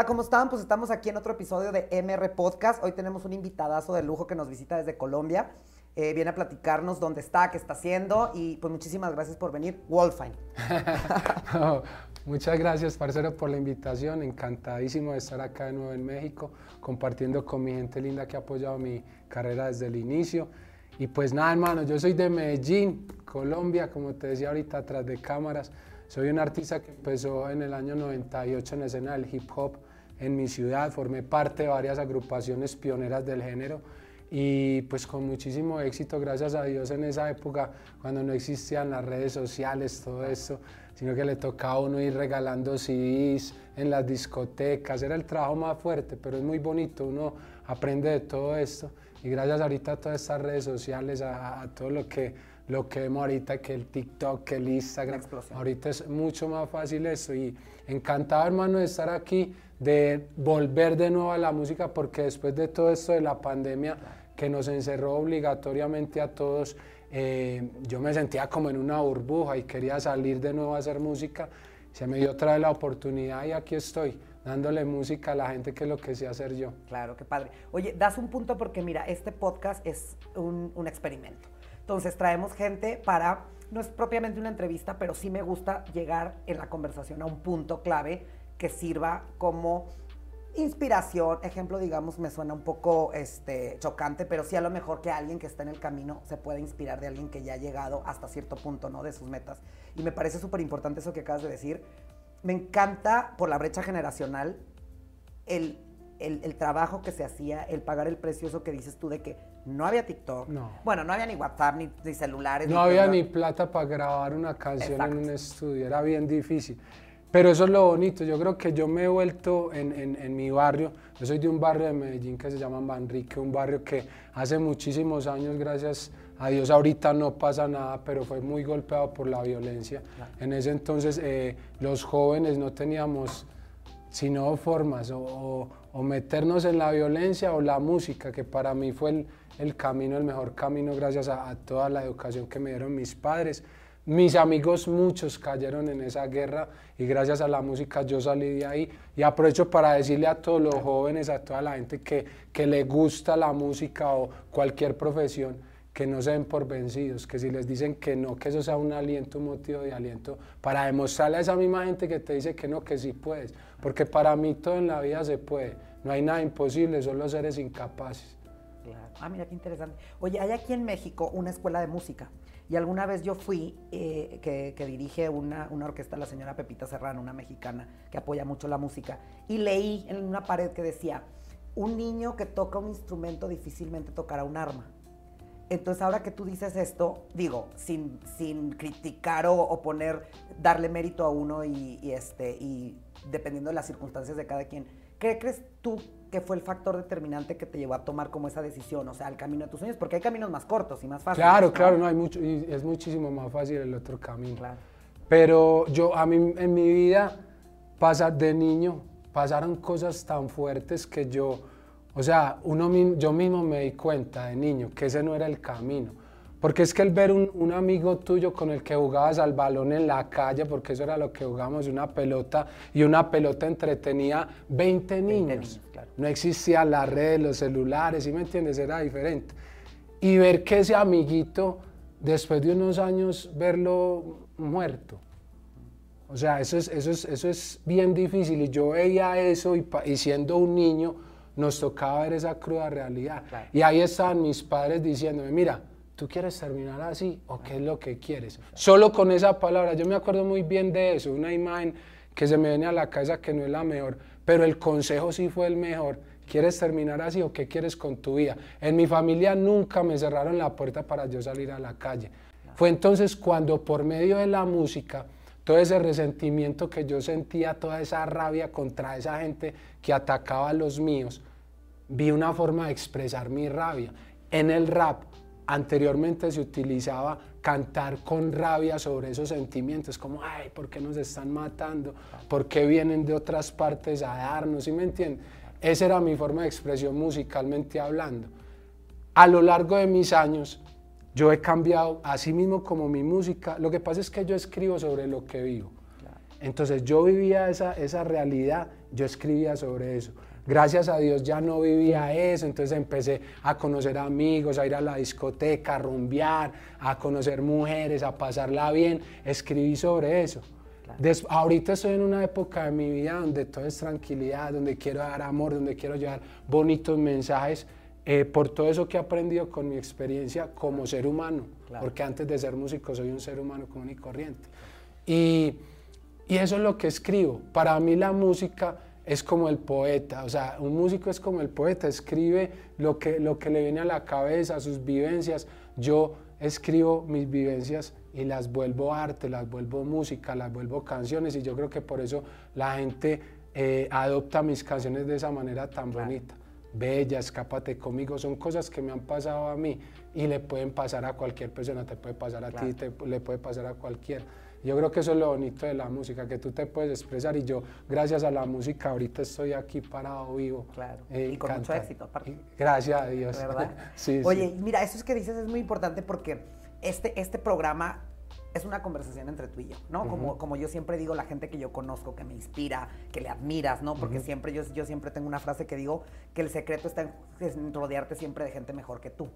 Hola, ¿cómo están? Pues estamos aquí en otro episodio de MR Podcast. Hoy tenemos un invitadazo de lujo que nos visita desde Colombia. Eh, viene a platicarnos dónde está, qué está haciendo y pues muchísimas gracias por venir. Wolfine. muchas gracias, parcero, por la invitación. Encantadísimo de estar acá de nuevo en México, compartiendo con mi gente linda que ha apoyado mi carrera desde el inicio. Y pues nada, hermano, yo soy de Medellín, Colombia, como te decía ahorita, atrás de cámaras. Soy un artista que empezó en el año 98 en la escena del hip hop en mi ciudad, formé parte de varias agrupaciones pioneras del género y pues con muchísimo éxito, gracias a Dios en esa época, cuando no existían las redes sociales, todo eso, sino que le tocaba a uno ir regalando CDs en las discotecas, era el trabajo más fuerte, pero es muy bonito, uno aprende de todo esto. Y gracias ahorita a todas estas redes sociales, a, a todo lo que lo que vemos ahorita, que el TikTok, que el Instagram. Ahorita es mucho más fácil eso. Y encantado hermano de estar aquí, de volver de nuevo a la música, porque después de todo esto de la pandemia que nos encerró obligatoriamente a todos, eh, yo me sentía como en una burbuja y quería salir de nuevo a hacer música. Se me dio otra vez la oportunidad y aquí estoy dándole música a la gente que lo que sé hacer yo. Claro, qué padre. Oye, das un punto porque mira, este podcast es un, un experimento. Entonces traemos gente para, no es propiamente una entrevista, pero sí me gusta llegar en la conversación a un punto clave que sirva como inspiración, ejemplo, digamos, me suena un poco este, chocante, pero sí a lo mejor que alguien que está en el camino se pueda inspirar de alguien que ya ha llegado hasta cierto punto, ¿no? De sus metas. Y me parece súper importante eso que acabas de decir. Me encanta por la brecha generacional el, el, trabajo que se hacía, el pagar el precio, eso que dices tú de que no había TikTok. No. Bueno, no había ni WhatsApp, ni, celulares. No había ni plata para grabar una canción en un estudio, era bien difícil. Pero eso es lo bonito, yo creo que yo me he vuelto en, en, mi barrio, yo soy de un barrio de Medellín que se llama Manrique, un barrio que hace muchísimos años, gracias a Dios, ahorita no pasa nada, pero fue muy golpeado por la violencia. En ese entonces eh, los jóvenes no teníamos sino formas o, o, meternos en la violencia o la música, que para mí fue el, el camino, el mejor camino gracias a, toda la educación que me dieron mis padres. Mis amigos muchos cayeron en esa guerra y gracias a la música yo salí de ahí y aprovecho para decirle a todos los jóvenes, a toda la gente que, que le gusta la música o cualquier profesión, que no se den por vencidos, que si les dicen que no, que eso sea un aliento, un motivo de aliento, para demostrarle a esa misma gente que te dice que no, que sí puedes, porque para mí todo en la vida se puede, no hay nada imposible, solo seres incapaces. Ah, mira qué interesante. Oye, hay aquí en México una escuela de música. Y alguna vez yo fui, eh, que, dirige una, una, orquesta, la señora Pepita Serrano, una mexicana que apoya mucho la música, y leí en una pared que decía, un niño que toca un instrumento difícilmente tocará un arma. Entonces ahora que tú dices esto, digo, sin, sin criticar o, poner, darle mérito a uno y, y, este, y dependiendo de las circunstancias de cada quien, ¿qué crees tú ¿Qué fue el factor determinante que te llevó a tomar como esa decisión, o sea, el camino de tus sueños? Porque hay caminos más cortos y más fáciles. Claro, claro, no hay mucho, y es muchísimo más fácil el otro camino. Claro. Pero yo, a mí, en mi vida, pasa de niño, pasaron cosas tan fuertes que yo, o sea, uno, yo mismo me di cuenta de niño que ese no era el camino. Porque es que el ver un, amigo tuyo con el que jugabas al balón en la calle, porque eso era lo que jugábamos, una pelota, y una pelota entretenía 20 niños. No existía la red, los celulares, ¿sí me entiendes? Era diferente. Y ver que ese amiguito, después de unos años, verlo muerto. O sea, eso es, eso es, eso es bien difícil. Y yo veía eso y, siendo un niño, nos tocaba ver esa cruda realidad. Y ahí estaban mis padres diciéndome, mira, ¿tú quieres terminar así o qué es lo que quieres? Solo con esa palabra, yo me acuerdo muy bien de eso, una imagen que se me viene a la cabeza que no es la mejor, pero el consejo sí fue el mejor. ¿Quieres terminar así o qué quieres con tu vida? En mi familia nunca me cerraron la puerta para yo salir a la calle. Fue entonces cuando por medio de la música, todo ese resentimiento que yo sentía, toda esa rabia contra esa gente que atacaba a los míos, vi una forma de expresar mi rabia. En el rap Anteriormente se utilizaba cantar con rabia sobre esos sentimientos, como, ay, ¿por qué nos están matando? ¿Por qué vienen de otras partes a darnos? ¿Sí me entienden? Esa era mi forma de expresión musicalmente hablando. A lo largo de mis años, yo he cambiado, así mismo como mi música. Lo que pasa es que yo escribo sobre lo que vivo. Entonces yo vivía esa, esa realidad, yo escribía sobre eso. Gracias a Dios ya no vivía eso, entonces empecé a conocer amigos, a ir a la discoteca, a rumbear, a conocer mujeres, a pasarla bien, escribí sobre eso. ahorita estoy en una época de mi vida donde todo es tranquilidad, donde quiero dar amor, donde quiero llevar bonitos mensajes, eh, por todo eso que he aprendido con mi experiencia como ser humano, porque antes de ser músico soy un ser humano común y corriente. Y, y eso es lo que escribo. Para mí la música es como el poeta, o sea, un músico es como el poeta, escribe lo que, lo que le viene a la cabeza, sus vivencias. Yo escribo mis vivencias y las vuelvo arte, las vuelvo música, las vuelvo canciones y yo creo que por eso la gente eh, adopta mis canciones de esa manera tan bonita. Bella, escápate conmigo, son cosas que me han pasado a mí y le pueden pasar a cualquier persona, te puede pasar a ti, le puede pasar a cualquiera. Yo creo que eso es lo bonito de la música, que tú te puedes expresar y yo, gracias a la música, ahorita estoy aquí parado vivo. Claro. Eh, y con mucho éxito, aparte. Gracias a Dios. ¿Verdad? sí, Oye, mira, eso es que dices es muy importante porque este, este programa es una conversación entre tú y yo, ¿no? como, como yo siempre digo, la gente que yo conozco, que me inspira, que le admiras, ¿no? Porque siempre yo, yo siempre tengo una frase que digo que el secreto está en, rodearte siempre de gente mejor que tú,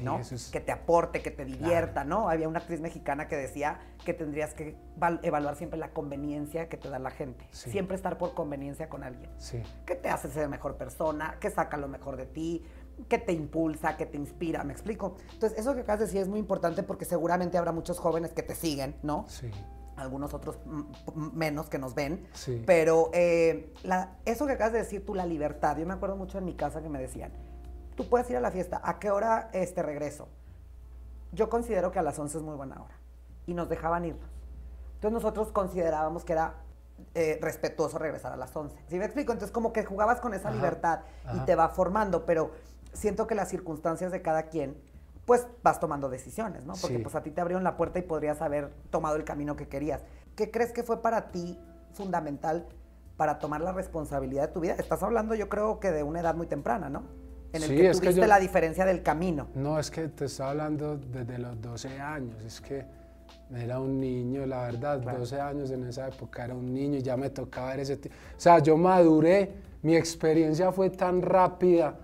¿no? Que te aporte, que te divierta, ¿no? Había una actriz mexicana que decía que tendrías que evaluar siempre la conveniencia que te da la gente. Siempre estar por conveniencia con alguien. Sí. Que te hace ser mejor persona, que saca lo mejor de ti, que te impulsa, que te inspira, ¿me explico? Entonces, eso que acabas de decir es muy importante porque seguramente habrá muchos jóvenes que te siguen, ¿no? Sí. Algunos otros menos que nos ven. Sí. Pero eh, eso que acabas de decir tú, la libertad, yo me acuerdo mucho en mi casa que me decían, tú puedes ir a la fiesta, ¿a qué hora este regreso? Yo considero que a las 11 es muy buena hora. Y nos dejaban irnos. Entonces nosotros considerábamos que era eh, respetuoso regresar a las 11. ¿Sí me explico? Entonces como que jugabas con esa libertad y te va formando, pero siento que las circunstancias de cada quien, pues vas tomando decisiones, ¿no? Porque pues a ti te abrieron la puerta y podrías haber tomado el camino que querías. ¿Qué crees que fue para ti fundamental para tomar la responsabilidad de tu vida? Estás hablando yo creo que de una edad muy temprana, ¿no? En el que tuviste la diferencia del camino. No, es que te estaba hablando desde los 12 años, es que era un niño, la verdad, 12 años en esa época era un niño y ya me tocaba ver ese... O sea, yo maduré, mi experiencia fue tan rápida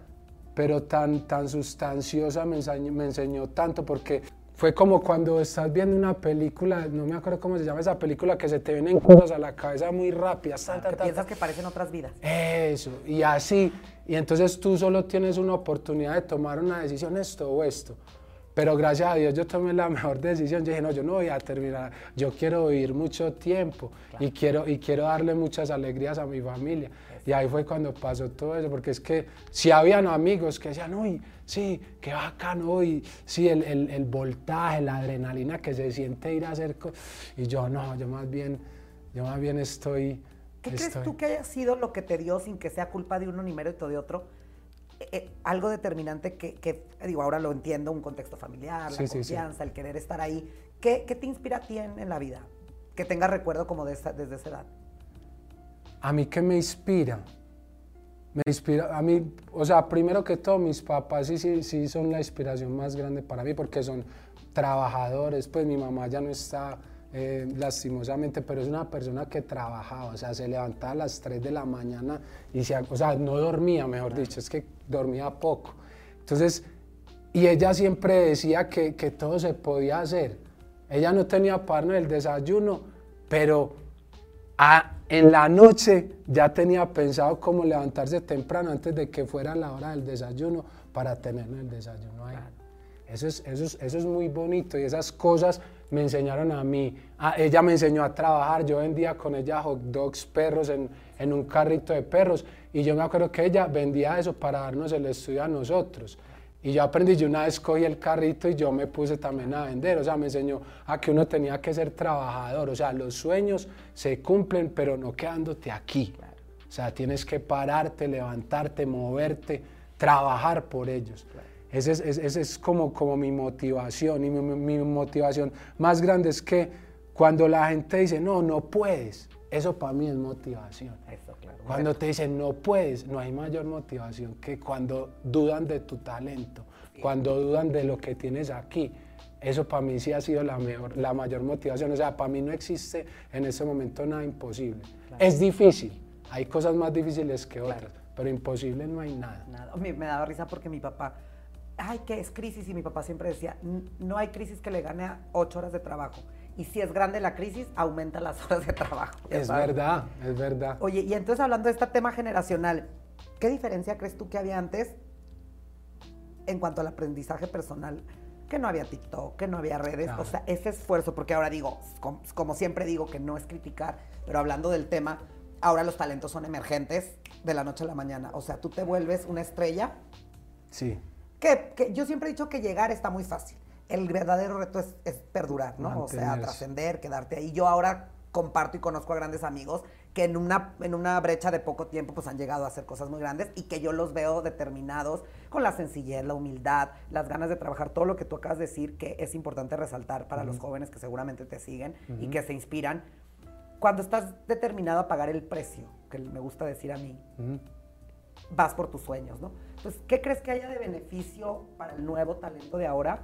pero tan, tan sustanciosa me enseñó, me enseñó tanto porque fue como cuando estás viendo una película, no me acuerdo cómo se llama esa película, que se te vienen cosas a la cabeza muy rápidas. Que piensas que parecen otras vidas. Eso, y así. Y entonces tú solo tienes una oportunidad de tomar una decisión, esto o esto. Pero gracias a Dios yo tomé la mejor decisión. Yo dije, no, yo no voy a terminar, yo quiero vivir mucho tiempo y, quiero, y quiero darle muchas alegrías a mi familia. Y ahí fue cuando pasó todo eso, porque es que si habían amigos que decían, uy, sí, qué bacano, y sí, el, el, el, voltaje, la adrenalina que se siente ir a hacer cosas. Y yo no, yo más bien, yo más bien estoy... ¿Qué crees tú que haya sido lo que te dio sin que sea culpa de uno ni mérito de otro? Eh, algo determinante que, que, digo, ahora lo entiendo, un contexto familiar, la confianza, el querer estar ahí. ¿Qué, ¿Qué, te inspira a ti en, la vida? Que tengas recuerdo como de desde esa edad. ¿A mí qué me inspira? Me inspira, a mí, o sea, primero que todo, mis papás sí, sí, sí son la inspiración más grande para mí porque son trabajadores, pues mi mamá ya no está eh, lastimosamente, pero es una persona que trabajaba, o sea, se levantaba a las 3 de la mañana y se, o sea, no dormía, mejor dicho, es que dormía poco. Entonces, y ella siempre decía que, que todo se podía hacer. Ella no tenía par el desayuno, pero a, en la noche ya tenía pensado cómo levantarse temprano antes de que fuera la hora del desayuno para tener el desayuno ahí. Eso es, eso, es, eso es muy bonito y esas cosas me enseñaron a mí. ella me enseñó a trabajar, yo vendía con ella hot dogs, perros en, en un carrito de perros y yo me acuerdo que ella vendía eso para darnos el estudio a nosotros. Y yo aprendí, yo una vez cogí el carrito y yo me puse también a vender, o sea, me enseñó a que uno tenía que ser trabajador, o sea, los sueños se cumplen, pero no quedándote aquí. O sea, tienes que pararte, levantarte, moverte, trabajar por ellos. Esa es, es, como, como mi motivación y mi, mi, motivación más grande es que cuando la gente dice, no, no puedes, eso para mí es motivación. Cuando te dicen no puedes, no hay mayor motivación que cuando dudan de tu talento, cuando dudan de lo que tienes aquí. eso para mí sí ha sido la, mejor, la mayor motivación. O sea, para mí no existe en ese momento nada imposible. Es difícil, hay cosas más difíciles que otras, pero imposible no hay nada. nada. Me, me daba risa porque mi papá, ay, ¿qué es crisis? Y mi papá siempre decía, no hay crisis que le gane a ocho horas de trabajo. Y si es grande la crisis, aumenta las horas de trabajo. Es verdad, es verdad. Oye, y entonces hablando de este tema generacional, ¿qué diferencia crees tú que había antes en cuanto al aprendizaje personal? que no había TikTok, que no había redes, o sea, ese esfuerzo, porque ahora digo, como, siempre digo, que no es criticar, pero hablando del tema, ahora los talentos son emergentes de la noche a la mañana, o sea, tú te vuelves una estrella. Sí. Que, que yo siempre he dicho que llegar está muy fácil. El verdadero reto es, es perdurar, ¿no? O sea, trascender, quedarte ahí. Yo ahora comparto y conozco a grandes amigos que en una, en una brecha de poco tiempo pues han llegado a hacer cosas muy grandes y que yo los veo determinados con la sencillez, la humildad, las ganas de trabajar, todo lo que tú acabas de decir que es importante resaltar para los jóvenes que seguramente te siguen y que se inspiran. Cuando estás determinado a pagar el precio, que me gusta decir a mí, vas por tus sueños, ¿no? Entonces, ¿qué crees que haya de beneficio para el nuevo talento de ahora?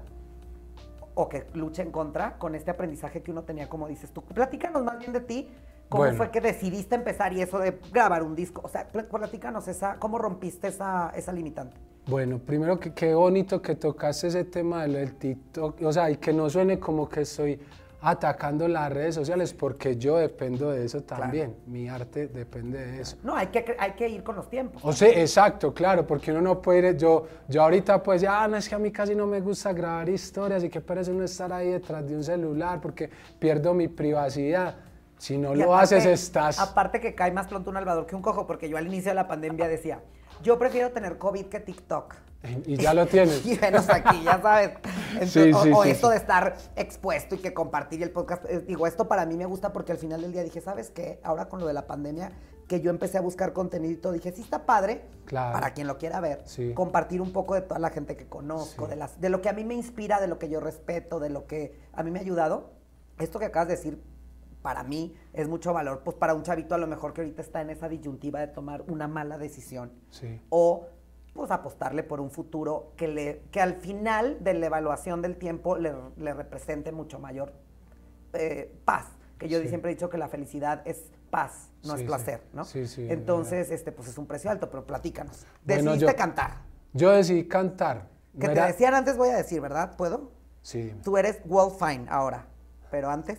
o que luche en contra con este aprendizaje que uno tenía, como dices tú. Platícanos más bien de ti, ¿Cómo fue que decidiste empezar y eso de grabar un disco? O sea, platícanos esa, ¿cómo rompiste esa, esa limitante? Bueno, primero que qué bonito que tocaste ese tema del TikTok, o sea, y que no suene como que estoy atacando las redes sociales porque yo dependo de eso también, mi arte depende de eso. No, hay que, hay que ir con los tiempos. O sea, exacto, claro, porque uno no puede ir, yo, yo ahorita pues ya, ah, no, es que a mí casi no me gusta grabar historias y que parece no estar ahí detrás de un celular porque pierdo mi privacidad. Si no lo haces, estás. Aparte que cae más pronto un albador que un cojo, porque yo al inicio de la pandemia decía, yo prefiero tener COVID que TikTok. Y ya lo tienes. y venos aquí, ya sabes. o, esto de estar expuesto y que compartir el podcast. Eh, digo, esto para mí me gusta porque al final del día dije, ¿sabes qué? Ahora con lo de la pandemia, que yo empecé a buscar contenido y todo, dije, sí está padre, para quien lo quiera ver, compartir un poco de toda la gente que conozco, de, las, de lo que a mí me inspira, de lo que yo respeto, de lo que a mí me ha ayudado. Esto que acabas de decir para mí es mucho valor, pues para un chavito a lo mejor que ahorita está en esa disyuntiva de tomar una mala decisión. O pues apostarle por un futuro que, le, que al final de la evaluación del tiempo le, represente mucho mayor eh, paz. Que yo siempre he dicho que la felicidad es paz, no es placer, ¿no? Entonces, este, pues es un precio alto, pero platícanos. Decidiste cantar. Yo decidí cantar. Que te decían antes, voy a decir, ¿verdad? ¿Puedo? Sí. Tú eres Wolfine ahora, pero antes.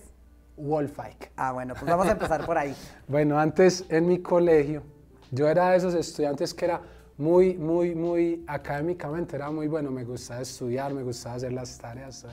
Wolfike. Ah, bueno, pues vamos a empezar por ahí. bueno, antes en mi colegio, yo era de esos estudiantes que era muy, muy, muy académicamente, era muy bueno, me gustaba estudiar, me gustaba hacer las tareas,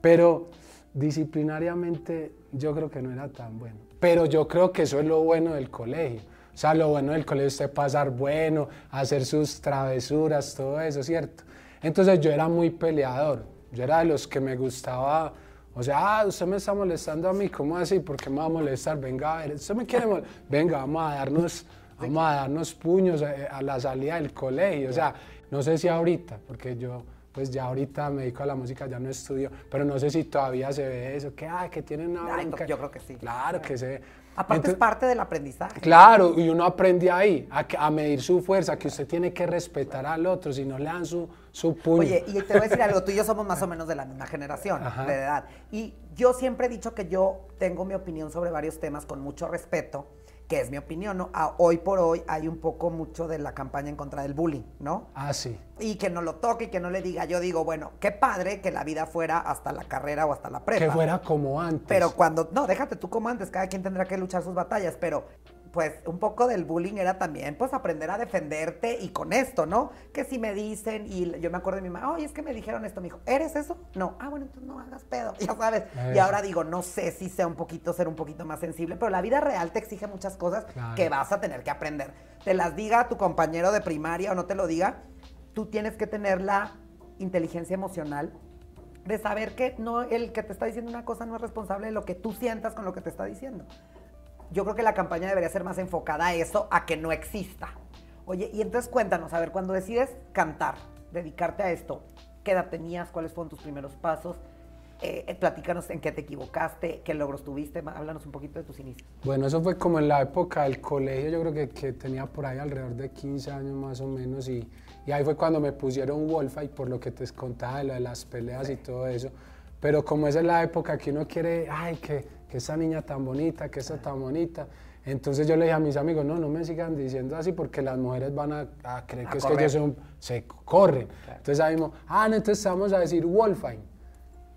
pero disciplinariamente yo creo que no era tan bueno. Pero yo creo que eso es lo bueno del colegio. O sea, lo bueno del colegio es usted pasar bueno, hacer sus travesuras, todo eso, ¿cierto? Entonces yo era muy peleador. Yo era de los que me gustaba o sea, ah, usted me está molestando a mí, ¿cómo así? ¿Por qué me va a molestar? Venga, a ver, usted me quiere molestar. Venga, vamos a darnos, vamos a darnos puños a, la salida del colegio. O sea, no sé si ahorita, porque yo, pues ya ahorita me dedico a la música, ya no estudio, pero no sé si todavía se ve eso, que, ah, que tienen una Yo creo que sí. Claro, que se ve. Aparte es parte del aprendizaje. Claro, y uno aprende ahí a, a, medir su fuerza, que usted tiene que respetar al otro, si no le dan su, su puño. Oye, y te voy a decir algo, tú y yo somos más o menos de la misma generación, de edad. Y yo siempre he dicho que yo tengo mi opinión sobre varios temas con mucho respeto que es mi opinión, ¿no? hoy por hoy hay un poco mucho de la campaña en contra del bullying, ¿no? Ah, sí. Y que no lo toque y que no le diga, yo digo, bueno, qué padre que la vida fuera hasta la carrera o hasta la prepa. Que fuera como antes. Pero cuando, no, déjate tú como antes, cada quien tendrá que luchar sus batallas, pero pues un poco del bullying era también pues aprender a defenderte y con esto, ¿no? Que si me dicen y yo me acuerdo de mi mamá, oye, es que me dijeron esto, me dijo, ¿eres eso? No, ah, bueno, entonces no hagas pedo, ya sabes. Y ahora digo, no sé si sea un poquito, ser un poquito más sensible, pero la vida real te exige muchas cosas que vas a tener que aprender. Te las diga tu compañero de primaria o no te lo diga, tú tienes que tener la inteligencia emocional de saber que no el que te está diciendo una cosa no es responsable de lo que tú sientas con lo que te está diciendo yo creo que la campaña debería ser más enfocada a eso, a que no exista. Oye, y entonces cuéntanos, a ver, cuando decides cantar, dedicarte a esto, ¿qué edad tenías? ¿Cuáles fueron tus primeros pasos? Eh, eh, platícanos en qué te equivocaste, qué logros tuviste, háblanos un poquito de tus inicios. Bueno, eso fue como en la época del colegio, yo creo que, que tenía por ahí alrededor de 15 años más o menos y, y ahí fue cuando me pusieron Wolfite por lo que te contaba de lo de las peleas y todo eso pero como esa es la época que uno quiere, ay, que, que esa niña tan bonita, que esa tan bonita, entonces yo le dije a mis amigos, no, no me sigan diciendo así porque las mujeres van a, creer que es que ellos son, se corren. Entonces ahí mismo, ah, no, entonces vamos a decir Wolfine.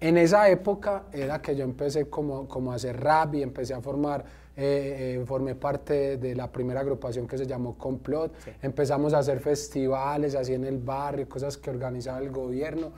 En esa época era que yo empecé como, como a hacer rap y empecé a formar, eh, eh, formé parte de la primera agrupación que se llamó Complot. Empezamos a hacer festivales así en el barrio, cosas que organizaba el gobierno.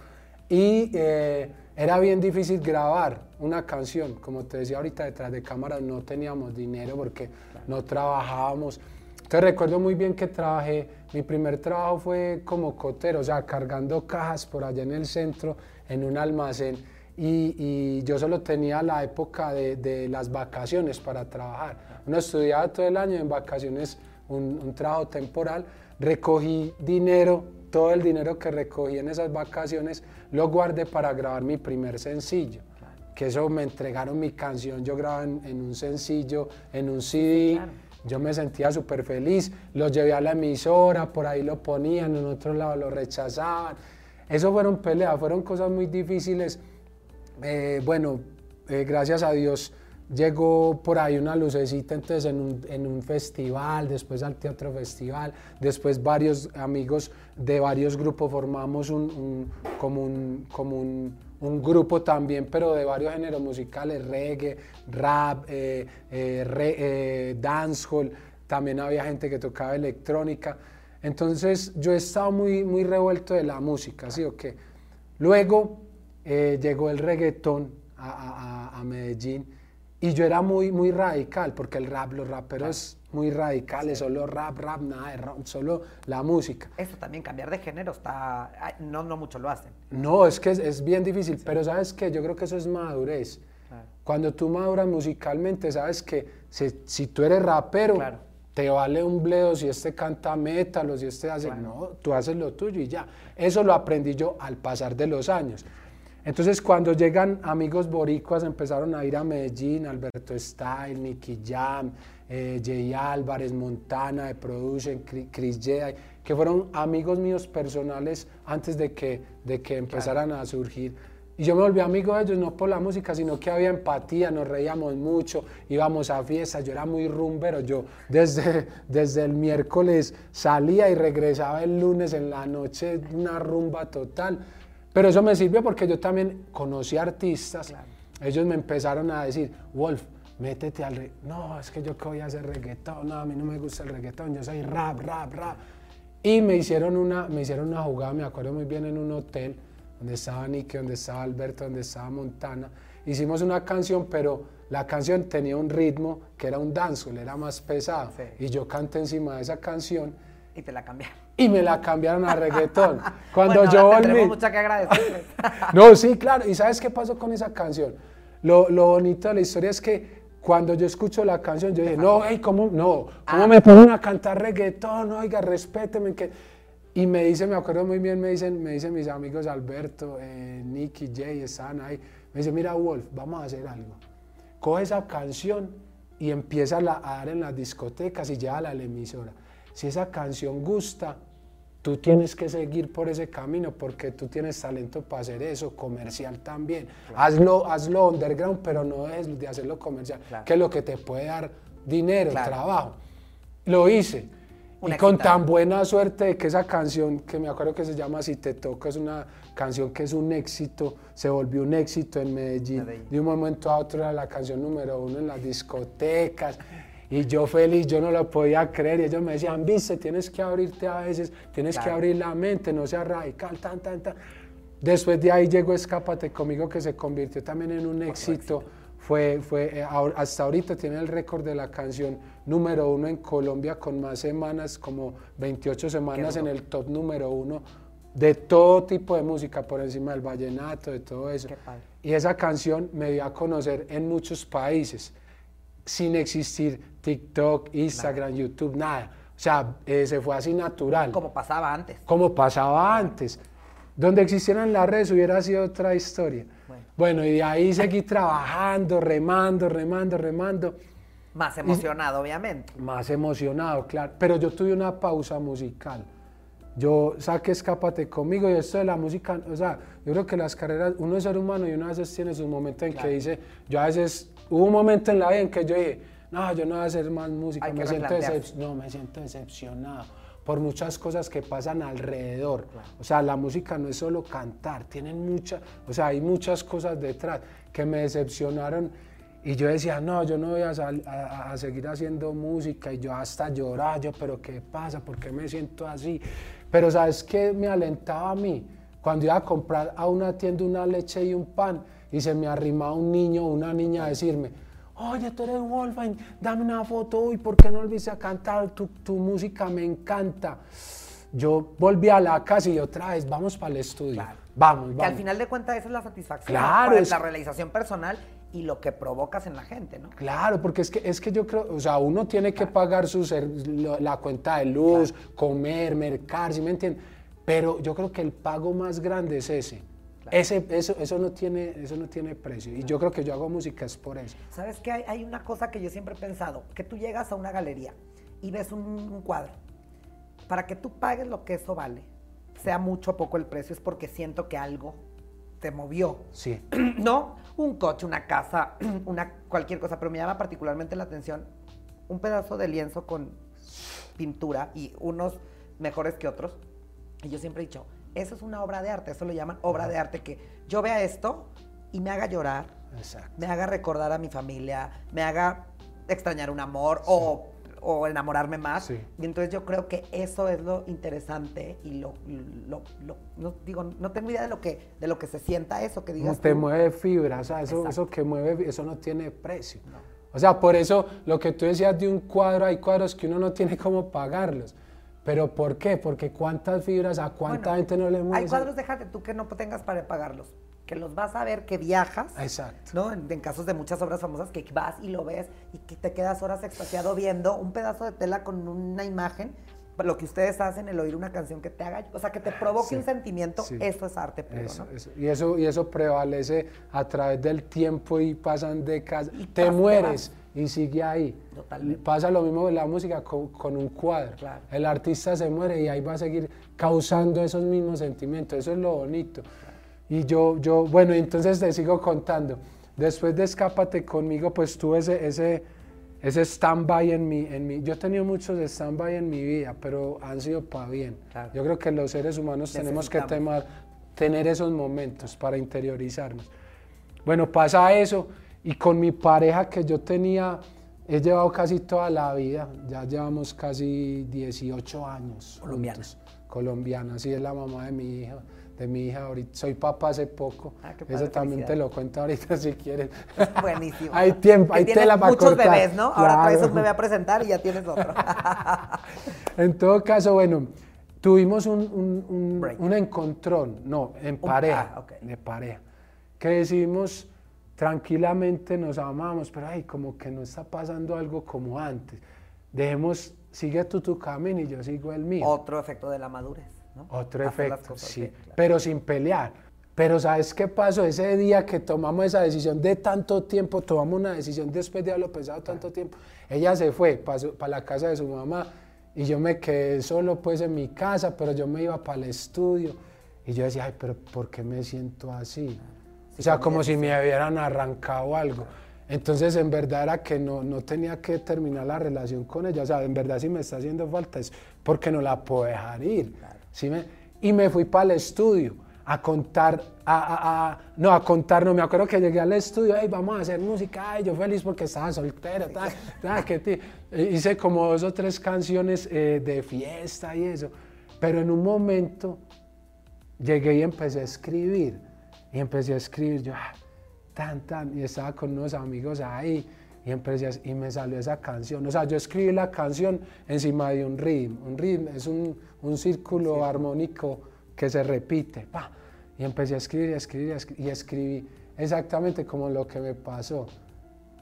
Y eh, era bien difícil grabar una canción, como te decía ahorita, detrás de cámara no teníamos dinero porque no trabajábamos. Entonces recuerdo muy bien que trabajé, mi primer trabajo fue como cotero, o sea, cargando cajas por allá en el centro, en un almacén, y, yo solo tenía la época de, de, las vacaciones para trabajar. Uno estudiaba todo el año en vacaciones, un, un trabajo temporal, recogí dinero todo el dinero que recogí en esas vacaciones lo guardé para grabar mi primer sencillo. Que eso me entregaron mi canción, yo grababa en, un sencillo, en un CD. Yo me sentía súper feliz, lo llevé a la emisora, por ahí lo ponían, en otro lado lo rechazaban. Eso fueron peleas, fueron cosas muy difíciles. Eh, bueno, eh, gracias a Dios llegó por ahí una lucecita entonces en un, en un, festival, después al Teatro Festival, después varios amigos de varios grupos formamos un, como, un, como un, grupo también, pero de varios géneros musicales, reggae, rap, eh, eh, eh, dancehall, también había gente que tocaba electrónica. Entonces yo he estado muy, muy revuelto de la música, ¿sí o qué? Luego llegó el reggaetón a, a, a Medellín y yo era muy, muy radical, porque el rap, los raperos muy radicales, solo rap, rap, nada de rap, solo la música. Eso también, cambiar de género está, no, no mucho lo hacen. No, es que es, bien difícil, pero ¿sabes qué? Yo creo que eso es madurez. Cuando tú maduras musicalmente, sabes que si, tú eres rapero, te vale un bledo si este canta metal o si este hace... No, tú haces lo tuyo y ya. Eso lo aprendí yo al pasar de los años. Entonces cuando llegan amigos boricuas empezaron a ir a Medellín, Alberto Style, Nicky Jam, eh, Jay Álvarez, Montana de Production, Chris Jedi, que fueron amigos míos personales antes de que, de que empezaran a surgir. Y yo me volví amigo de ellos, no por la música, sino que había empatía, nos reíamos mucho, íbamos a fiestas, yo era muy rumbero, yo desde, desde el miércoles salía y regresaba el lunes en la noche, una rumba total. Pero eso me sirvió porque yo también conocí artistas. Ellos me empezaron a decir, Wolf, métete al reggaetón. No, es que yo que voy a hacer reggaetón. No, a mí no me gusta el reggaetón. Yo soy rap, rap, rap. Y me hicieron una, me hicieron una jugada, me acuerdo muy bien, en un hotel donde estaba Nicky, donde estaba Alberto, donde estaba Montana. Hicimos una canción, pero la canción tenía un ritmo que era un dancehall, era más pesado. Y yo canté encima de esa canción. Y te la cambiaron y me la cambiaron a reggaetón. Cuando yo volví. mucho que agradecerles. no, sí, claro. ¿Y sabes qué pasó con esa canción? Lo, lo, bonito de la historia es que cuando yo escucho la canción, yo dije, no, hey, ¿cómo, no, ¿cómo ah. me ponen a cantar reggaetón? Oiga, respéteme. Que... Y me dice, me acuerdo muy bien, me dicen, me dicen mis amigos Alberto, eh, Nicky, Jay, están ahí. Me dice, mira, Wolf, vamos a hacer algo. Coge esa canción y empieza a, dar en las discotecas y llévala a la emisora. Si esa canción gusta, Tú tienes que seguir por ese camino porque tú tienes talento para hacer eso, comercial también. Hazlo, hazlo underground, pero no es de hacerlo comercial, que es lo que te puede dar dinero, trabajo. Lo hice. y con tan buena suerte de que esa canción, que me acuerdo que se llama Si te toca, es una canción que es un éxito, se volvió un éxito en Medellín. De un momento a otro era la canción número uno en las discotecas. Y yo feliz, yo no lo podía creer. Y ellos me decían, viste, tienes que abrirte a veces, tienes que abrir la mente, no seas radical, tan, tan, tan. Después de ahí llegó Escápate conmigo, que se convirtió también en un éxito. Fue, fue, eh, hasta ahorita tiene el récord de la canción número uno en Colombia con más semanas, como 28 semanas en el top número uno de todo tipo de música, por encima del vallenato, de todo eso. Y esa canción me dio a conocer en muchos países sin existir TikTok, Instagram, YouTube, nada. O sea, eh, se fue así natural. Como pasaba antes. Como pasaba antes. Donde existieran las redes hubiera sido otra historia. Bueno, y de ahí seguí trabajando, remando, remando, remando. Más emocionado, obviamente. Más emocionado, claro. Pero yo tuve una pausa musical. yo saqué Escápate conmigo y esto de la música, o sea, yo creo que las carreras, uno es ser humano y uno a veces tiene sus momentos en que dice, yo a veces, hubo un momento en la vida en que yo dije, no, yo no voy a hacer más música, me siento, no, me siento decepcionado por muchas cosas que pasan alrededor. O sea, la música no es solo cantar, tienen muchas, o sea, hay muchas cosas detrás que me decepcionaron y yo decía, no, yo no voy a, a, seguir haciendo música y yo hasta llorar, yo, pero ¿qué pasa? ¿Por qué me siento así? Pero ¿sabes qué me alentaba a mí? Cuando iba a comprar a una tienda una leche y un pan y se me arrimaba un niño o una niña a decirme, oye, tú eres Wolfine, dame una foto y ¿por qué no volviste a cantar? Tu, tu, música me encanta. Yo volví a la casa y otra vez, vamos para el estudio. Vamos, vamos. Que al final de cuentas esa es la satisfacción. Claro. Es la realización personal y lo que provocas en la gente, ¿no? Claro, porque es que, es que yo creo, o sea, uno tiene que pagar su la cuenta de luz, comer, mercar, ¿sí me entiendes? Pero yo creo que el pago más grande es ese. Ese, eso, eso, no tiene, eso no tiene precio. Y yo creo que yo hago música es por eso. ¿Sabes qué? Hay, hay una cosa que yo siempre he pensado, que tú llegas a una galería y ves un, un cuadro. Para que tú pagues lo que eso vale, sea mucho o poco el precio, es porque siento que algo te movió. Sí. no un coche, una casa, una cualquier cosa, pero me llama particularmente la atención un pedazo de lienzo con pintura y unos mejores que otros. Y yo siempre he dicho, eso es una obra de arte, eso lo llaman obra de arte, que yo vea esto y me haga llorar, me haga recordar a mi familia, me haga extrañar un amor o o enamorarme más. Y entonces yo creo que eso es lo interesante y lo, lo, no, digo, no tengo idea de lo que, de lo que se sienta eso que digas. No te mueve fibra, o sea, eso, eso que mueve, eso no tiene precio. O sea, por eso lo que tú decías de un cuadro, hay cuadros que uno no tiene cómo pagarlos. ¿Pero por qué? Porque cuántas fibras, a cuánta gente no le mueve. Hay cuadros, déjate tú que no tengas para pagarlos que los vas a ver que viajas. Exacto. ¿no? En, casos de muchas obras famosas que vas y lo ves y que te quedas horas extasiado viendo un pedazo de tela con una imagen. Lo que ustedes hacen, el oír una canción que te haga, o sea, que te provoque un sentimiento, eso es arte puro, eso, Y, eso, y eso prevalece a través del tiempo y pasan décadas. te mueres y sigue ahí. Totalmente. Pasa lo mismo con la música con, un cuadro. El artista se muere y ahí va a seguir causando esos mismos sentimientos. Eso es lo bonito. Y yo, yo, bueno, entonces te sigo contando. Después de Escápate conmigo, pues tuve ese, ese, ese stand-by en mi, en mi... Yo he tenido muchos stand-by en mi vida, pero han sido para bien. Yo creo que los seres humanos tenemos que tener, tener esos momentos para interiorizarnos. Bueno, pasa eso y con mi pareja que yo tenía, he llevado casi toda la vida, ya llevamos casi 18 años. Colombiana. Colombiana, así es la mamá de mi hija de mi hija ahorita. Soy papá hace poco. Ah, Eso también te lo cuento ahorita si quieres. Buenísimo. hay tiempo, hay tela para muchos bebés, ¿no? Ahora traes un bebé a presentar y ya tienes otro. en todo caso, bueno, tuvimos un, un, encontrón, no, en pareja, ah, de pareja, que decidimos tranquilamente nos amamos, pero ay, como que no está pasando algo como antes. Dejemos, sigue tú tu camino y yo sigo el mío. Otro efecto de la madurez. Otro efecto, sí, pero sin pelear. Pero ¿sabes qué pasó? Ese día que tomamos esa decisión de tanto tiempo, tomamos una decisión después de haberlo pensado tanto tiempo, ella se fue para la casa de su mamá y yo me quedé solo pues en mi casa, pero yo me iba para el estudio y yo decía, ay, pero ¿por qué me siento así? O sea, como si me hubieran arrancado algo. Entonces, en verdad era que no, no tenía que terminar la relación con ella. O sea, en verdad si me está haciendo falta es porque no la puedo dejar ir. Y me fui para el estudio a contar, a, no, a contar, no, me acuerdo que llegué al estudio, ay, vamos a hacer música, ay, yo feliz porque estaba soltero, tal, que hice como dos o tres canciones eh, de fiesta y eso, pero en un momento llegué y empecé a escribir, y empecé a escribir, yo, ah, tan, tan, y estaba con unos amigos ahí, y, empecé, y me salió esa canción. O sea, yo escribí la canción encima de un ritmo. Un ritmo es un, un círculo armónico que se repite. Pa. Y empecé a escribir, a escribir, a escribir, y escribí exactamente como lo que me pasó.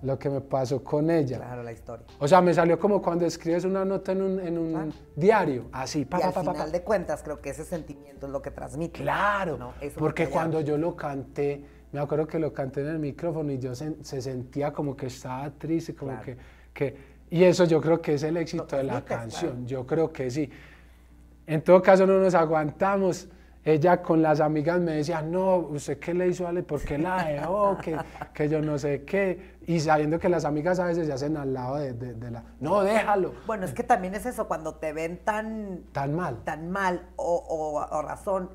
Lo que me pasó con ella. Claro, la historia. O sea, me salió como cuando escribes una nota en un, en un diario, así. Pa, y al final de cuentas, creo que ese sentimiento es lo que transmite. Claro, porque cuando yo lo canté, me acuerdo que lo canté en el micrófono y yo se, sentía como que estaba triste, como que, que... Y eso yo creo que es el éxito de la canción, yo creo que sí. En todo caso no nos aguantamos. Ella con las amigas me decía, no, ¿usted qué le hizo Ale? ¿Por qué la dejó? que, que yo no sé qué. Y sabiendo que las amigas a veces se hacen al lado de, de, la... No, déjalo. Bueno, es que también es eso, cuando te ven tan... Tan mal. Tan mal o, o, razón,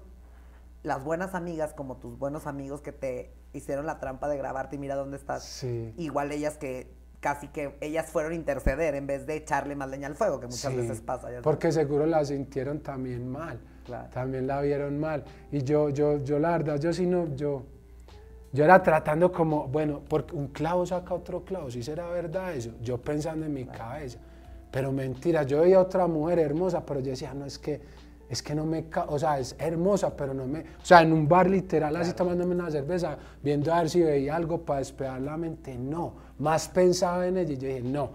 las buenas amigas como tus buenos amigos que te hicieron la trampa de grabarte y mira dónde estás. Sí. Igual ellas que casi que ellas fueron a interceder en vez de echarle más leña al fuego, que muchas veces pasa. porque seguro la sintieron también mal, también la vieron mal. Y yo, yo, yo la verdad, yo sí no, yo, yo era tratando como, bueno, porque un clavo saca otro clavo, si será verdad eso, yo pensando en mi cabeza. Pero mentira, yo veía otra mujer hermosa, pero yo decía, no, es que es que no me, o sea, es hermosa, pero no me, o sea, en un bar literal así tomándome una cerveza, viendo a ver si veía algo para despejar la mente, no, más pensaba en ella y yo dije, no,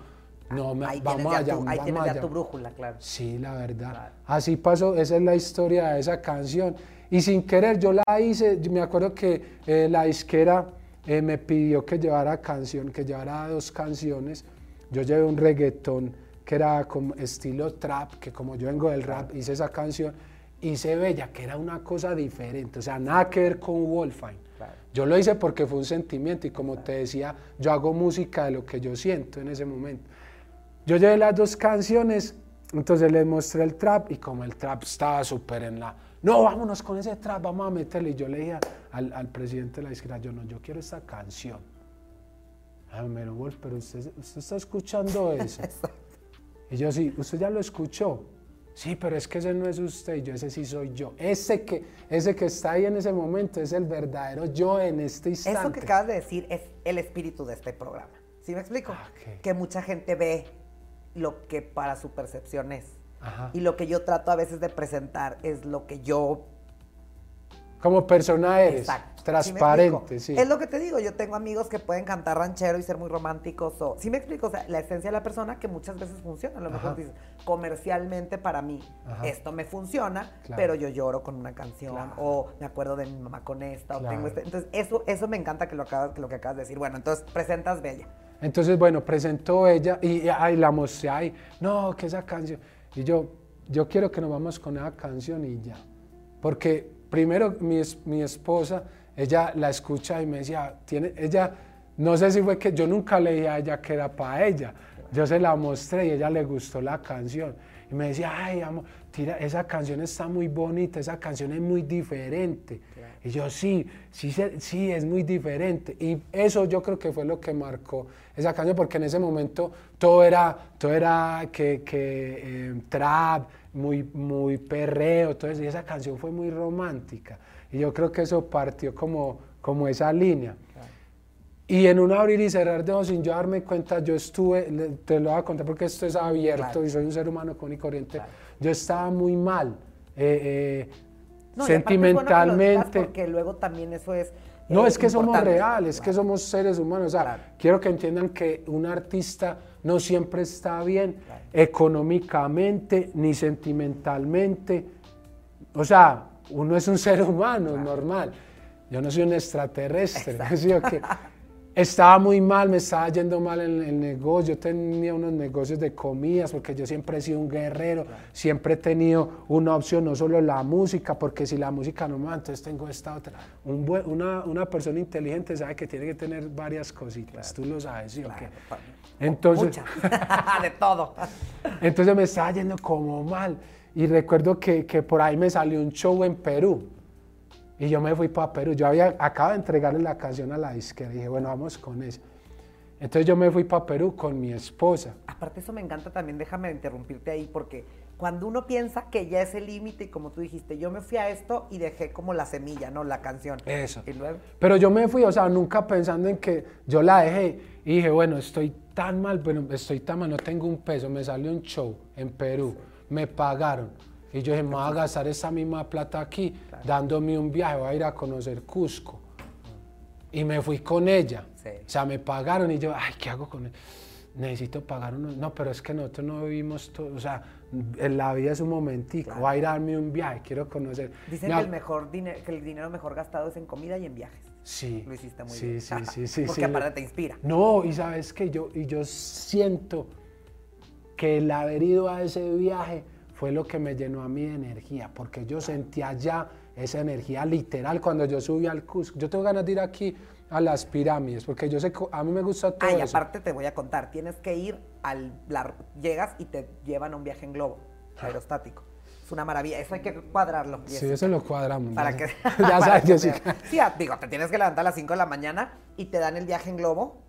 no, vamos allá, Ahí tienes ya tu brújula, claro. Sí, la verdad. Así pasó, esa es la historia de esa canción. Y sin querer, yo la hice, me acuerdo que eh, la disquera eh, me pidió que llevara canción, que llevara dos canciones. Yo llevé un reggaetón que era como estilo trap, que como yo vengo del rap, hice esa canción, hice Bella, que era una cosa diferente, o sea, nada que ver con Wolfine. Yo lo hice porque fue un sentimiento y como te decía, yo hago música de lo que yo siento en ese momento. Yo llevé las dos canciones, entonces le mostré el trap y como el trap estaba súper en la... No, vámonos con ese trap, vamos a meterle. Y yo le dije al, al presidente de la disquera, yo no, yo quiero esta canción. Ah, pero Wolf, pero usted, usted está escuchando eso. Y yo, sí, ¿usted ya lo escuchó? Sí, pero es que ese no es usted, yo ese sí soy yo. Ese que, ese que está ahí en ese momento es el verdadero yo en este instante. Eso que acabas de decir es el espíritu de este programa. ¿Sí me explico? Ah, que mucha gente ve lo que para su percepción es. Y lo que yo trato a veces de presentar es lo que yo como persona eres. Transparente, sí, Es lo que te digo, yo tengo amigos que pueden cantar ranchero y ser muy románticos. O, sí me explico, o sea, la esencia de la persona que muchas veces funciona. A lo mejor dices, comercialmente para mí esto me funciona, pero yo lloro con una canción o me acuerdo de mi mamá con esta o tengo este. Entonces, eso, eso me encanta que lo, acabas, que lo que acabas de decir. Bueno, entonces presentas Bella. Entonces, bueno, presentó ella y ay, la mostré ahí. No, que esa canción. Y yo, yo quiero que nos vamos con esa canción y ya. Porque primero mi, mi esposa, ella la escucha y me decía, tiene, ella, no sé si fue que yo nunca le a ella que era para ella, yo se la mostré y ella le gustó la canción. Y me decía, ay, amor, tira, esa canción está muy bonita, esa canción es muy diferente. Y yo, sí, sí, sí, es muy diferente. Y eso yo creo que fue lo que marcó esa canción, porque en ese momento todo era, todo era que, que eh, trap, muy, muy perreo, entonces, y esa canción fue muy romántica. Y yo creo que eso partió como, como esa línea. Y en un abrir y cerrar de ojos, sin yo darme cuenta, yo estuve, te lo voy a contar porque esto es abierto y soy un ser humano común y corriente, yo estaba muy mal, eh, eh, sentimentalmente. porque luego también eso es... No, es que somos reales, es que somos seres humanos. O sea, quiero que entiendan que un artista no siempre está bien económicamente ni sentimentalmente. O sea, uno es un ser humano normal. Yo no soy un extraterrestre. estaba muy mal, me estaba yendo mal en el negocio. Yo tenía unos negocios de comidas porque yo siempre he sido un guerrero. Siempre he tenido una opción, no solo la música, porque si la música no me entonces tengo esta otra. Un una, una, persona inteligente sabe que tiene que tener varias cositas. Tú lo sabes, ¿sí o qué? Entonces, de todo. Entonces me estaba yendo como mal. Y recuerdo que, que por ahí me salió un show en Perú y yo me fui para Perú. Yo había, acabo de entregarle la canción a la disquera. Y dije, bueno, vamos con eso. Entonces yo me fui para Perú con mi esposa. Aparte eso me encanta también, déjame interrumpirte ahí, porque cuando uno piensa que ya es el límite, y como tú dijiste, yo me fui a esto y dejé como la semilla, ¿no? La canción. Eso. Pero yo me fui, o sea, nunca pensando en que yo la dejé. Y dije, bueno, estoy tan mal, bueno, estoy tan mal, no tengo un peso. Me salió un show en Perú, me pagaron y yo dije, me voy a gastar esa misma plata aquí, dándome un viaje, voy a ir a conocer Cusco. Y me fui con ella. O sea, me pagaron y yo, ay, ¿qué hago con él? Necesito pagar uno. No, pero es que nosotros no vivimos todo. O sea, en la vida es un momentico. Voy a ir a darme un viaje, quiero conocer. Dicen que, el mejor dinero, que el dinero mejor gastado es en comida y en viajes. Sí. Lo hiciste muy sí, bien. Sí, sí, sí. Porque aparte te inspira. No, y sabes que yo, y yo siento que el haber ido a ese viaje fue lo que me llenó a mí de energía, porque yo sentía ya esa energía literal cuando yo subí al Cusco. Yo tengo ganas de ir aquí a las pirámides, porque yo sé que a mí me gusta todo Ay, aparte te voy a contar, tienes que ir al... llegas y te llevan a un viaje en globo aerostático. Es una maravilla, eso hay que cuadrarlo. Sí, eso lo cuadramos. Para que, ya sabes, Jessica. Sí, digo, te tienes que levantar a las 5 de la mañana y te dan el viaje en globo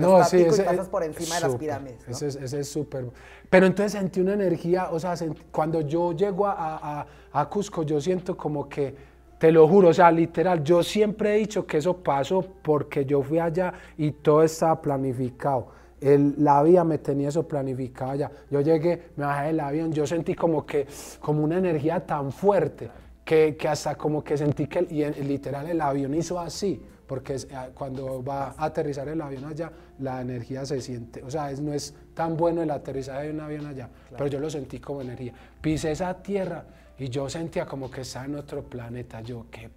no, sí, ese, y pasas por encima de las pirámides. Ese, es súper. Pero entonces sentí una energía, o sea, cuando yo llego a, a, Cusco, yo siento como que, te lo juro, o sea, literal, yo siempre he dicho que eso pasó porque yo fui allá y todo estaba planificado. El, la vida me tenía eso planificado allá. Yo llegué, me bajé del avión, yo sentí como que, como una energía tan fuerte que, que hasta como que sentí que, y literal, el avión hizo así porque ah, cuando va a aterrizar el avión allá, la energía se siente, o sea, no es tan bueno el aterrizaje de un avión allá, pero yo lo sentí como energía. Pisé esa tierra y yo sentía como que estaba en otro planeta, yo, qué,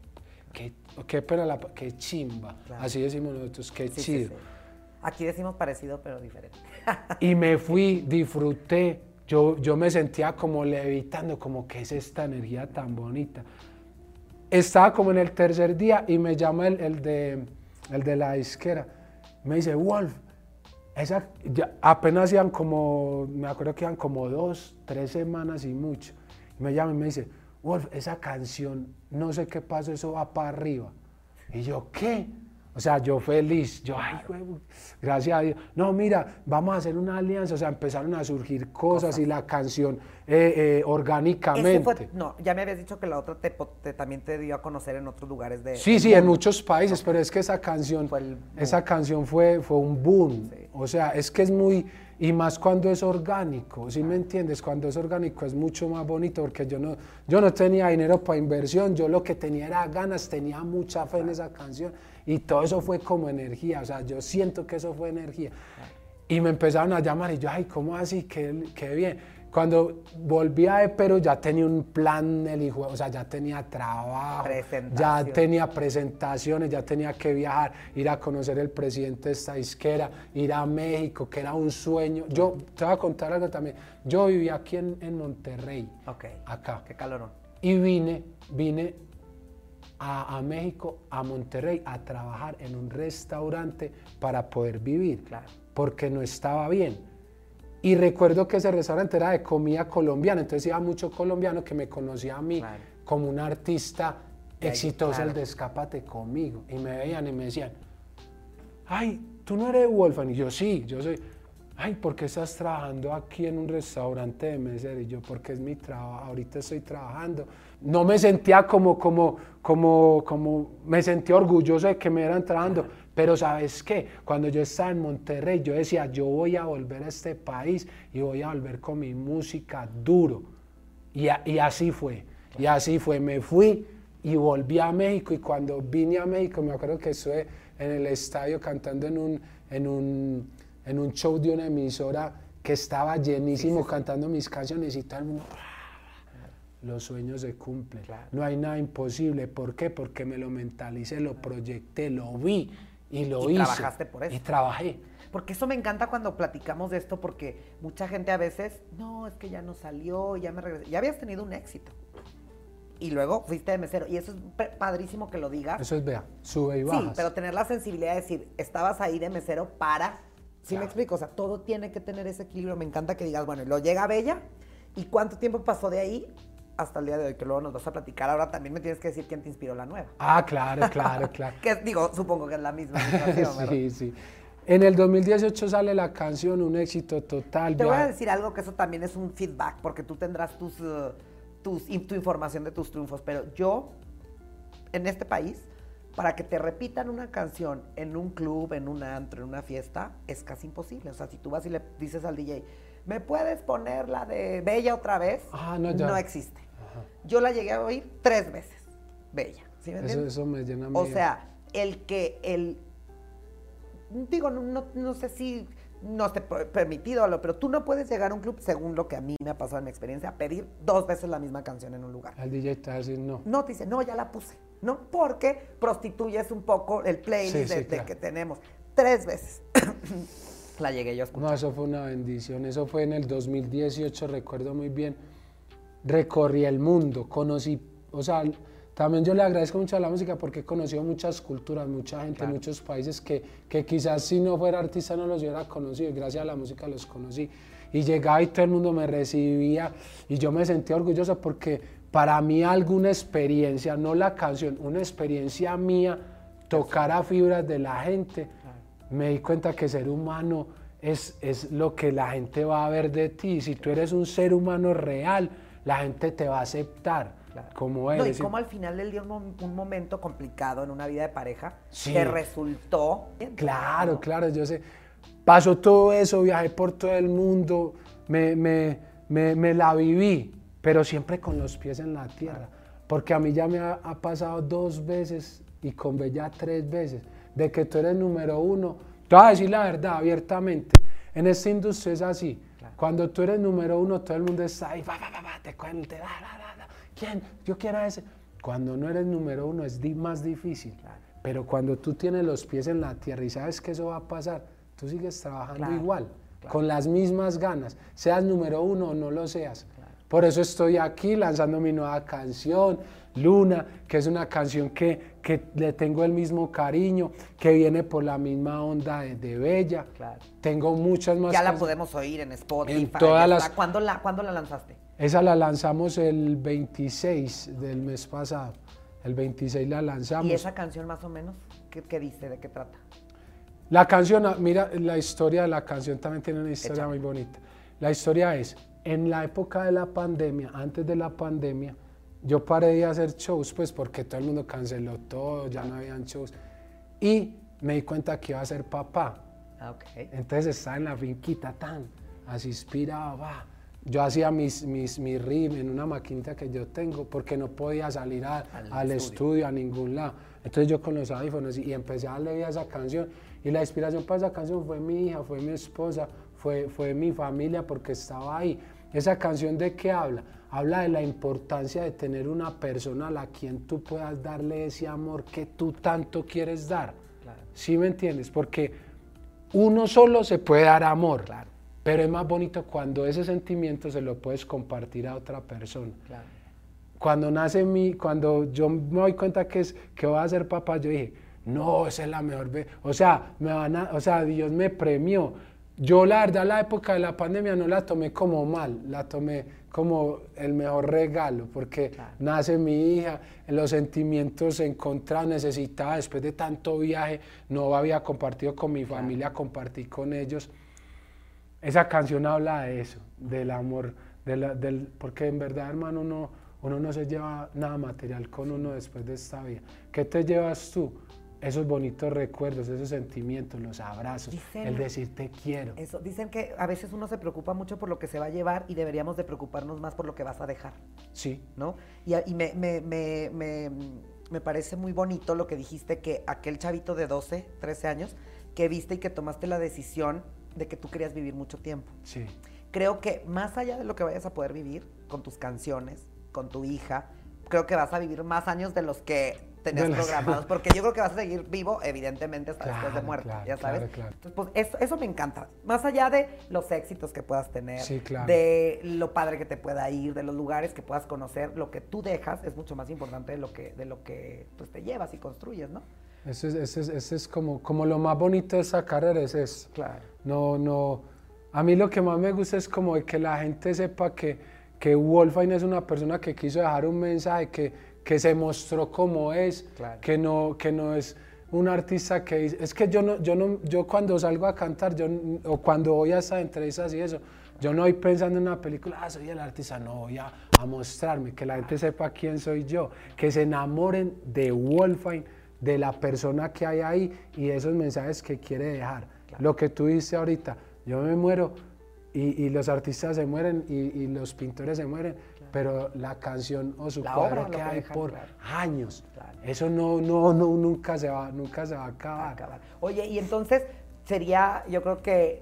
qué, qué, pena la, qué chimba, así decimos nosotros, qué chido. Aquí decimos parecido, pero diferente. y me fui, disfruté, yo, yo me sentía como levitando, como que es esta energía tan bonita estaba como en el tercer día y me llama el, de, el de la isquera. Me dice, Wolf, esa, apenas iban como, me acuerdo que iban como dos, tres semanas y mucho. me llama y me dice, Wolf, esa canción, no sé qué pasó, eso va para arriba. Y yo, ¿qué? O sea, yo feliz, yo, ay, gracias a Dios. No, mira, vamos a hacer una alianza. O sea, empezaron a surgir cosas y la canción eh, eh, orgánicamente. no, ya me habías dicho que la otra te, también te dio a conocer en otros lugares de. Sí, sí, en muchos países, pero es que esa canción, fue esa canción fue, fue un boom. O sea, es que es muy y más cuando es orgánico, ¿sí me entiendes? Cuando es orgánico es mucho más bonito porque yo no, yo no tenía dinero para inversión, yo lo que tenía era ganas, tenía mucha fe en esa canción y todo eso fue como energía, o sea, yo siento que eso fue energía. Y me empezaron a llamar y yo, ay, ¿cómo así? Qué, qué bien. Cuando volví a pero ya tenía un plan, el hijo, o sea, ya tenía trabajo, ya tenía presentaciones, ya tenía que viajar, ir a conocer el presidente de esta isquera, ir a México, que era un sueño. Yo te voy a contar algo también. Yo vivía aquí en, Monterrey, acá. Qué calorón. Y vine, vine a, México, a Monterrey, a trabajar en un restaurante para poder vivir, claro. porque no estaba bien y recuerdo que ese restaurante era de comida colombiana, entonces iba mucho colombiano que me conocía a mí como un artista exitoso, el de Escápate conmigo. Y me veían y me decían, ay, tú no eres Wolfgang. Y yo, sí, yo soy. Ay, ¿por qué estás trabajando aquí en un restaurante de mesero? Y yo, porque es mi trabajo, ahorita estoy trabajando. No me sentía como, como, como, como, me sentía orgulloso de que me eran trabajando, pero sabes qué, cuando yo estaba en Monterrey, yo decía, yo voy a volver a este país y voy a volver con mi música duro. Y, y así fue, y así fue. Me fui y volví a México y cuando vine a México, me acuerdo que estuve en el estadio cantando en un, en un, en un show de una emisora que estaba llenísimo cantando mis canciones y todo el mundo los sueños se cumplen. No hay nada imposible. ¿Por qué? Porque me lo mentalicé, lo proyecté, lo vi y lo y trabajaste por eso. Y trabajé. Porque eso me encanta cuando platicamos de esto, porque mucha gente a veces, no, es que ya no salió, ya me regresé. Ya habías tenido un éxito. Y luego fuiste de mesero. Y eso es padrísimo que lo digas. Eso es, vea, sube y baja. Sí, pero tener la sensibilidad de decir, estabas ahí de mesero para. ¿Sí me explico? O sea, todo tiene que tener ese equilibrio. Me encanta que digas, bueno, y lo llega Bella. ¿Y cuánto tiempo pasó de ahí hasta el día de hoy, que luego nos vas a platicar. Ahora también me tienes que decir quién te inspiró la nueva. Ah, claro, claro, claro. que digo, supongo que es la misma situación, Sí, sí. En el 2018 sale la canción, un éxito total. Te voy a decir algo que eso también es un feedback, porque tú tendrás tus, uh, tus, tu información de tus triunfos, pero yo, en este país, para que te repitan una canción en un club, en un antro, en una fiesta, es casi imposible. O sea, si tú vas y le dices al DJ, ¿me puedes poner la de Bella otra vez? Ah, no, no existe. Yo la llegué a oír tres veces. Bella. ¿sí me eso, eso, me llena O sea, el que el. Digo, no, sé si no esté permitido, pero tú no puedes llegar a un club, según lo que a mí me ha pasado en mi experiencia, a pedir dos veces la misma canción en un lugar. Al DJ te va a decir no. No, te dice, no, ya la puse. ¿No? Porque prostituyes un poco el playlist de, que tenemos. Tres veces. la llegué yo a escuchar. No, eso fue una bendición. Eso fue en el 2018, recuerdo muy bien recorrí el mundo, conocí, o sea, también yo le agradezco mucho a la música porque he conocido muchas culturas, mucha gente, muchos países que, que, quizás si no fuera artista no los hubiera conocido y gracias a la música los conocí. Y llegaba y todo el mundo me recibía y yo me sentía orgulloso porque para mí alguna experiencia, no la canción, una experiencia mía, tocar a fibras de la gente, me di cuenta que ser humano es, es lo que la gente va a ver de ti. Si tú eres un ser humano real, la gente te va a aceptar como eres. y como al final del día un, momento complicado en una vida de pareja que resultó. Claro, claro, yo sé. Pasó todo eso, viajé por todo el mundo, me, me, me, la viví, pero siempre con los pies en la tierra. Porque a mí ya me ha, pasado dos veces y con Bella tres veces, de que tú eres número uno. Te voy a decir la verdad abiertamente. En esta industria es así. Cuando tú eres número uno, todo el mundo está ahí, va, va, va, te cuente, ¿Quién? Yo quiero a ese. Cuando no eres número uno es más difícil. Pero cuando tú tienes los pies en la tierra y sabes que eso va a pasar, tú sigues trabajando igual, con las mismas ganas, seas número uno o no lo seas. Por eso estoy aquí lanzando mi nueva canción, Luna, que es una canción que, que le tengo el mismo cariño, que viene por la misma onda de, Bella. Tengo muchas más. Ya la podemos oír en Spotify. En todas las... ¿Cuándo, la, ¿Cuándo la lanzaste? Esa la lanzamos el 26 del mes pasado. El 26 la lanzamos. ¿Y esa canción más o menos? ¿Qué, dice? ¿De qué trata? La canción, ah, mira, la historia de la canción también tiene una historia muy bonita. La historia es, en la época de la pandemia, antes de la pandemia, yo paré de hacer shows, pues porque todo el mundo canceló todo, ya no habían shows. Y me di cuenta que iba a ser papá. Ah, okay. Entonces estaba en la finquita tan, así inspirado, va yo hacía mis, mis, mi rim en una maquinita que yo tengo porque no podía salir al, estudio. a ningún lado. Entonces yo con los audífonos y, empecé a leer esa canción y la inspiración para esa canción fue mi hija, fue mi esposa, fue, fue mi familia porque estaba ahí. ¿Esa canción de qué habla? Habla de la importancia de tener una persona a la quien tú puedas darle ese amor que tú tanto quieres dar. ¿Sí me entiendes? Porque uno solo se puede dar amor. Claro pero es más bonito cuando ese sentimiento se lo puedes compartir a otra persona. Cuando nace mi, cuando yo me doy cuenta que, es, que voy a ser papá, yo dije, no, esa es la mejor vez. O sea, me van a, o sea, Dios me premió. Yo la verdad la época de la pandemia no la tomé como mal, la tomé como el mejor regalo, porque nace mi hija, los sentimientos encontrados, necesitaba, después de tanto viaje, no había compartido con mi familia, compartí con ellos. Esa canción habla de eso, del amor, del, porque en verdad, hermano, uno, uno no se lleva nada material con uno después de esta vida. ¿Qué te llevas tú? Esos bonitos recuerdos, esos sentimientos, los abrazos, el decir te quiero. Eso, dicen que a veces uno se preocupa mucho por lo que se va a llevar y deberíamos de preocuparnos más por lo que vas a dejar. Sí. ¿No? Y, y me, me, me, me parece muy bonito lo que dijiste, que aquel chavito de 12, 13 años, que viste y que tomaste la decisión de que tú querías vivir mucho tiempo. Sí. Creo que más allá de lo que vayas a poder vivir con tus canciones, con tu hija, creo que vas a vivir más años de los que tenías programados, porque yo creo que vas a seguir vivo, evidentemente, hasta después de muerte, ya sabes. Entonces, pues eso, eso, me encanta. Más allá de los éxitos que puedas tener, de lo padre que te pueda ir, de los lugares que puedas conocer, lo que tú dejas es mucho más importante de lo que, de lo que pues, te llevas y construyes, ¿no? Eso es, es, como, como lo más bonito de esa carrera, es eso. Claro. No, no. A mí lo que más me gusta es como que la gente sepa que, que Wolfine es una persona que quiso dejar un mensaje, que, que se mostró como es, que, no, que no es un artista que es que yo no, yo no, yo cuando salgo a cantar, yo, o cuando voy a esas entrevistas y eso, yo no voy pensando en una película, ah, soy el artista, no, voy a, a mostrarme, que la gente sepa quién soy yo, que se enamoren de Wolfine de la persona que hay ahí y esos mensajes que quiere dejar. Lo que tú dices ahorita, yo me muero y, los artistas se mueren y, los pintores se mueren, pero la canción o su cuadro que hay por años. Eso no, no, no, nunca se va, nunca se va a acabar. Oye, y entonces sería, yo creo que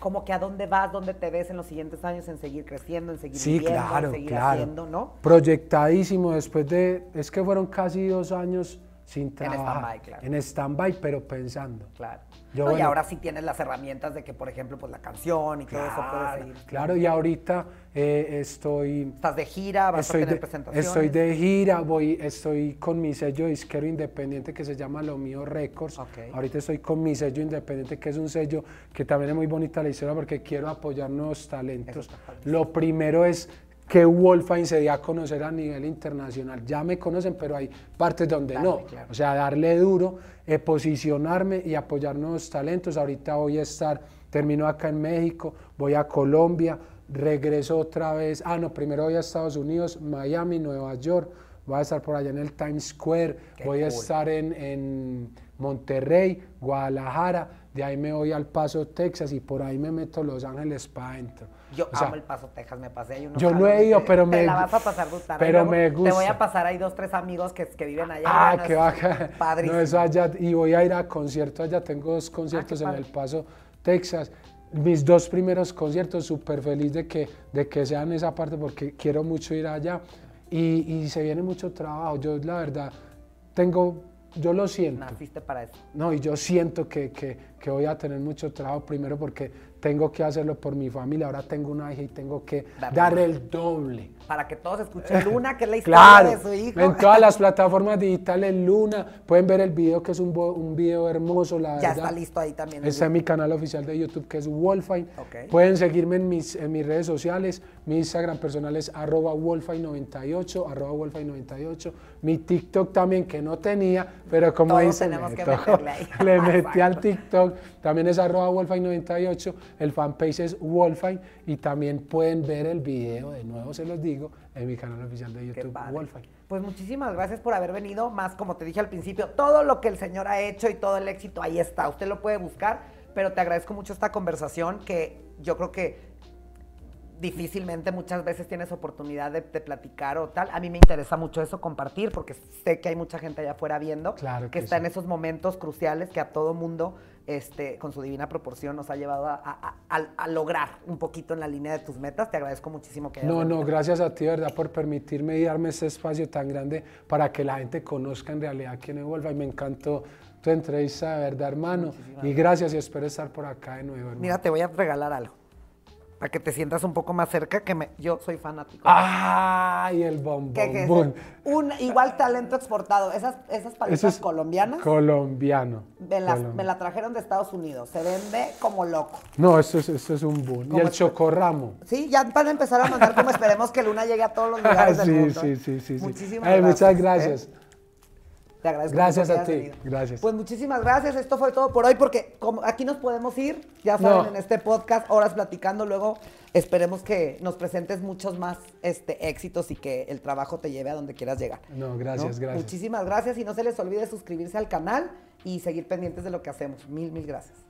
como que a dónde vas, dónde te ves en los siguientes años en seguir creciendo, en seguir sí, viviendo, en seguir haciendo, ¿no? Proyectadísimo después de, es que fueron casi dos años sin trabajar. En stand-by, pero pensando. Claro. y ahora sí tienes las herramientas de que, por ejemplo, pues la canción y todo eso puede seguir. Claro, y ahorita eh, estoy... ¿Estás de gira? ¿Vas a tener presentaciones? Estoy de gira, voy, estoy con mi sello disquero independiente que se llama Lo Mío Records. Ahorita estoy con mi sello independiente, que es un sello que también es muy bonita la historia porque quiero apoyar nuevos talentos. Lo primero es que Wolfine se dio a conocer a nivel internacional. Ya me conocen, pero hay partes donde no. O sea, darle duro, eh, posicionarme y apoyar nuevos talentos. Ahorita voy a estar, termino acá en México, voy a Colombia, regreso otra vez. Ah, no, primero voy a Estados Unidos, Miami, Nueva York. Voy a estar por allá en el Times Square, voy a estar en, en Monterrey, Guadalajara, de ahí me voy al Paso, Texas y por ahí me meto Los Ángeles para adentro. Yo amo el Paso, Texas, me pasé ahí Yo no he ido, pero me... Te la vas a pasar gustar. Pero me gusta. Te voy a pasar ahí dos, tres amigos que, que viven allá. Ah, qué bacán. Padrísimo. No, eso allá, y voy a ir a conciertos allá, tengo dos conciertos ah, en El Paso, Texas. Mis dos primeros conciertos, súper feliz de que, de que sean esa parte porque quiero mucho ir allá y, y se viene mucho trabajo. Yo, la verdad, tengo yo lo siento. Naciste para eso. No, y yo siento que, que, que, voy a tener mucho trabajo, primero porque tengo que hacerlo por mi familia, ahora tengo una hija y tengo que dar el doble. Para que todos escuchen Luna, que es la historia de su hijo. En todas las plataformas digitales Luna, pueden ver el video que es un, un video hermoso, la Ya está listo ahí también. Está en mi canal oficial de YouTube que es Wolfine. Pueden seguirme en mis, en mis redes sociales, mi Instagram personal es arroba Wolfine98, arroba Wolfine98, mi TikTok también que no tenía, pero como dice, le metí al TikTok, también es arroba Wolfine98 el fanpage es Wolfine y también pueden ver el video, de nuevo se los digo, en mi canal oficial de YouTube, Wolfine. Pues muchísimas gracias por haber venido, más como te dije al principio, todo lo que el Señor ha hecho y todo el éxito, ahí está, usted lo puede buscar, pero te agradezco mucho esta conversación que yo creo que difícilmente muchas veces tienes oportunidad de, platicar o tal. A mí me interesa mucho eso, compartir, porque sé que hay mucha gente allá afuera viendo que, está en esos momentos cruciales que a todo mundo, este, con su divina proporción, nos ha llevado a, lograr un poquito en la línea de tus metas. Te agradezco muchísimo que hayas No, no, gracias a ti, verdad, por permitirme y darme ese espacio tan grande para que la gente conozca en realidad quién es Wolfa. Y me encantó tu entrevista, de verdad, hermano. y gracias y espero estar por acá de nuevo, hermano. Mira, te voy a regalar algo para que te sientas un poco más cerca, que me, yo soy fanático. ¡Ay, el bombón! ¿Qué, es? Un igual talento exportado. Esas, esas paletas colombianas. Colombiano. Me la, trajeron de Estados Unidos. Se vende como loco. No, esto es, esto es un boom. Y el chocorramo. Sí, ya van a empezar a mandar como esperemos que Luna llegue a todos los lugares del mundo. Sí, sí, sí. Muchísimas gracias. Muchas gracias. ¿eh? Te agradezco. Gracias a ti. Gracias. Pues muchísimas gracias. Esto fue todo por hoy porque como aquí nos podemos ir, ya saben, en este podcast, horas platicando. Luego esperemos que nos presentes muchos más este, éxitos y que el trabajo te lleve a donde quieras llegar. No, gracias, gracias. Muchísimas gracias y no se les olvide suscribirse al canal y seguir pendientes de lo que hacemos. Mil, mil gracias.